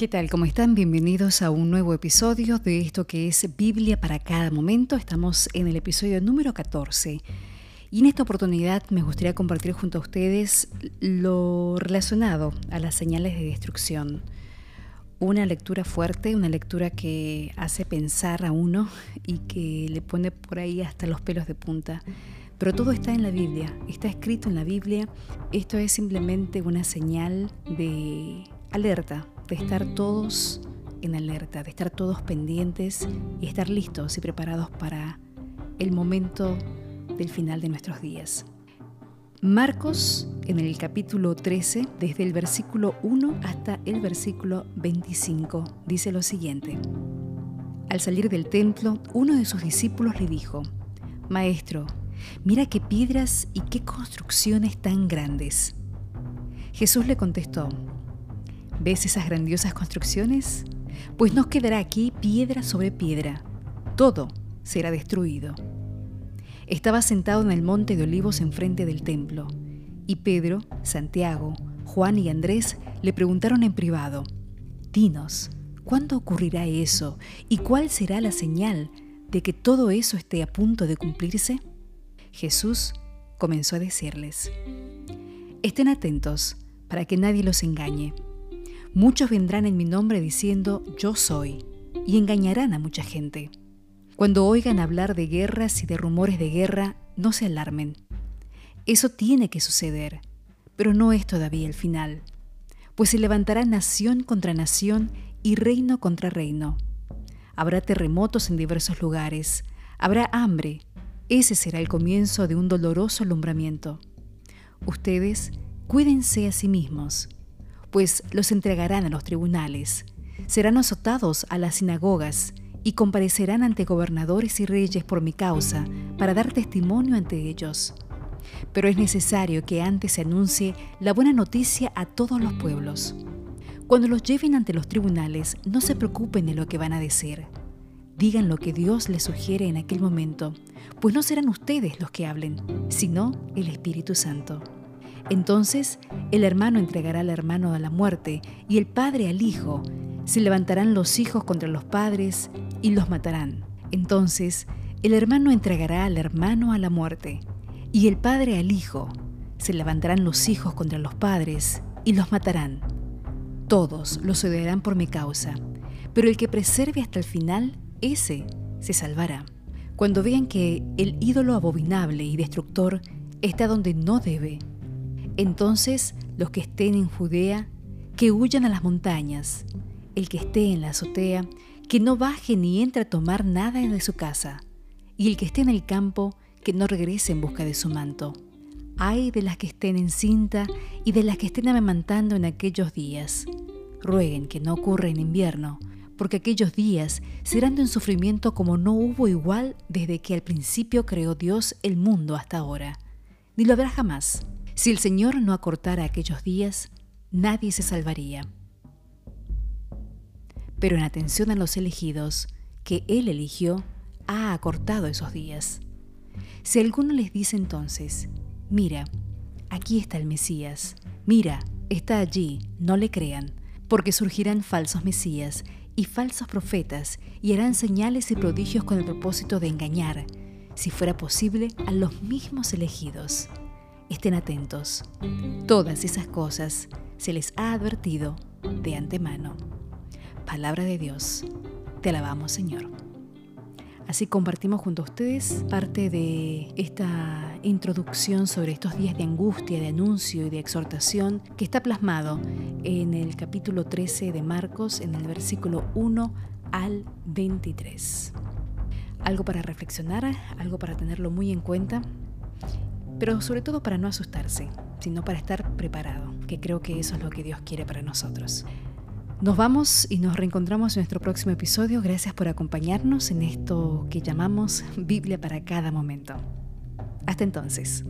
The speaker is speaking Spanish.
¿Qué tal? ¿Cómo están? Bienvenidos a un nuevo episodio de esto que es Biblia para cada momento. Estamos en el episodio número 14. Y en esta oportunidad me gustaría compartir junto a ustedes lo relacionado a las señales de destrucción. Una lectura fuerte, una lectura que hace pensar a uno y que le pone por ahí hasta los pelos de punta. Pero todo está en la Biblia, está escrito en la Biblia. Esto es simplemente una señal de alerta, de estar todos en alerta, de estar todos pendientes y estar listos y preparados para el momento del final de nuestros días. Marcos en el capítulo 13, desde el versículo 1 hasta el versículo 25, dice lo siguiente. Al salir del templo, uno de sus discípulos le dijo, Maestro, mira qué piedras y qué construcciones tan grandes. Jesús le contestó, ¿Ves esas grandiosas construcciones? Pues no quedará aquí piedra sobre piedra. Todo será destruido. Estaba sentado en el monte de olivos enfrente del templo, y Pedro, Santiago, Juan y Andrés le preguntaron en privado, Dinos, ¿cuándo ocurrirá eso y cuál será la señal de que todo eso esté a punto de cumplirse? Jesús comenzó a decirles, Estén atentos para que nadie los engañe Muchos vendrán en mi nombre diciendo yo soy, y engañarán a mucha gente. Cuando oigan hablar de guerras y de rumores de guerra, no se alarmen. Eso tiene que suceder, pero no es todavía el final, pues se levantará nación contra nación y reino contra reino. Habrá terremotos en diversos lugares, habrá hambre, ese será el comienzo de un doloroso alumbramiento. Ustedes cuídense a sí mismos pues los entregarán a los tribunales, serán azotados a las sinagogas y comparecerán ante gobernadores y reyes por mi causa para dar testimonio ante ellos. Pero es necesario que antes se anuncie la buena noticia a todos los pueblos. Cuando los lleven ante los tribunales, no se preocupen de lo que van a decir. Digan lo que Dios les sugiere en aquel momento, pues no serán ustedes los que hablen, sino el Espíritu Santo. Entonces el hermano entregará al hermano a la muerte y el padre al hijo. Se levantarán los hijos contra los padres y los matarán. Entonces el hermano entregará al hermano a la muerte y el padre al hijo. Se levantarán los hijos contra los padres y los matarán. Todos los odiarán por mi causa, pero el que preserve hasta el final, ese se salvará. Cuando vean que el ídolo abominable y destructor está donde no debe, entonces los que estén en Judea, que huyan a las montañas. El que esté en la azotea, que no baje ni entre a tomar nada de su casa. Y el que esté en el campo, que no regrese en busca de su manto. Ay de las que estén en cinta y de las que estén amamantando en aquellos días. Rueguen que no ocurra en invierno, porque aquellos días serán de un sufrimiento como no hubo igual desde que al principio creó Dios el mundo hasta ahora, ni lo habrá jamás. Si el Señor no acortara aquellos días, nadie se salvaría. Pero en atención a los elegidos, que Él eligió, ha acortado esos días. Si alguno les dice entonces, mira, aquí está el Mesías, mira, está allí, no le crean, porque surgirán falsos Mesías y falsos profetas y harán señales y prodigios con el propósito de engañar, si fuera posible, a los mismos elegidos. Estén atentos. Todas esas cosas se les ha advertido de antemano. Palabra de Dios. Te alabamos, Señor. Así compartimos junto a ustedes parte de esta introducción sobre estos días de angustia, de anuncio y de exhortación que está plasmado en el capítulo 13 de Marcos, en el versículo 1 al 23. Algo para reflexionar, algo para tenerlo muy en cuenta pero sobre todo para no asustarse, sino para estar preparado, que creo que eso es lo que Dios quiere para nosotros. Nos vamos y nos reencontramos en nuestro próximo episodio. Gracias por acompañarnos en esto que llamamos Biblia para cada momento. Hasta entonces.